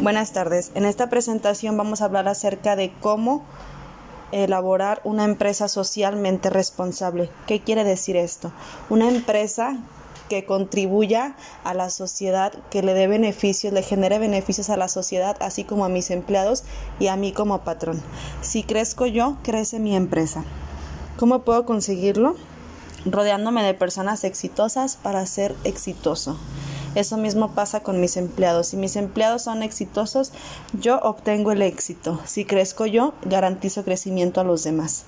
Buenas tardes. En esta presentación vamos a hablar acerca de cómo elaborar una empresa socialmente responsable. ¿Qué quiere decir esto? Una empresa que contribuya a la sociedad, que le dé beneficios, le genere beneficios a la sociedad, así como a mis empleados y a mí como patrón. Si crezco yo, crece mi empresa. ¿Cómo puedo conseguirlo? Rodeándome de personas exitosas para ser exitoso. Eso mismo pasa con mis empleados. Si mis empleados son exitosos, yo obtengo el éxito. Si crezco yo, garantizo crecimiento a los demás.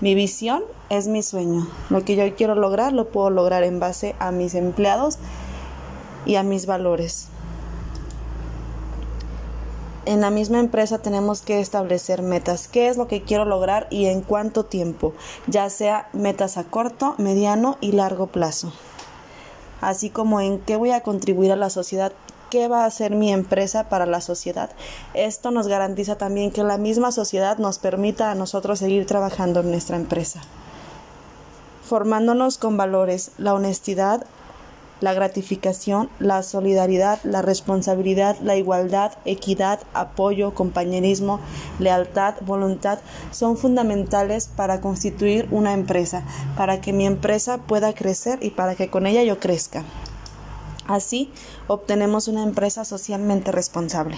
Mi visión es mi sueño. Lo que yo quiero lograr lo puedo lograr en base a mis empleados y a mis valores. En la misma empresa tenemos que establecer metas. ¿Qué es lo que quiero lograr y en cuánto tiempo? Ya sea metas a corto, mediano y largo plazo así como en qué voy a contribuir a la sociedad, qué va a hacer mi empresa para la sociedad. Esto nos garantiza también que la misma sociedad nos permita a nosotros seguir trabajando en nuestra empresa. Formándonos con valores, la honestidad, la gratificación, la solidaridad, la responsabilidad, la igualdad, equidad, apoyo, compañerismo, lealtad, voluntad son fundamentales para constituir una empresa, para que mi empresa pueda crecer y para que con ella yo crezca. Así obtenemos una empresa socialmente responsable.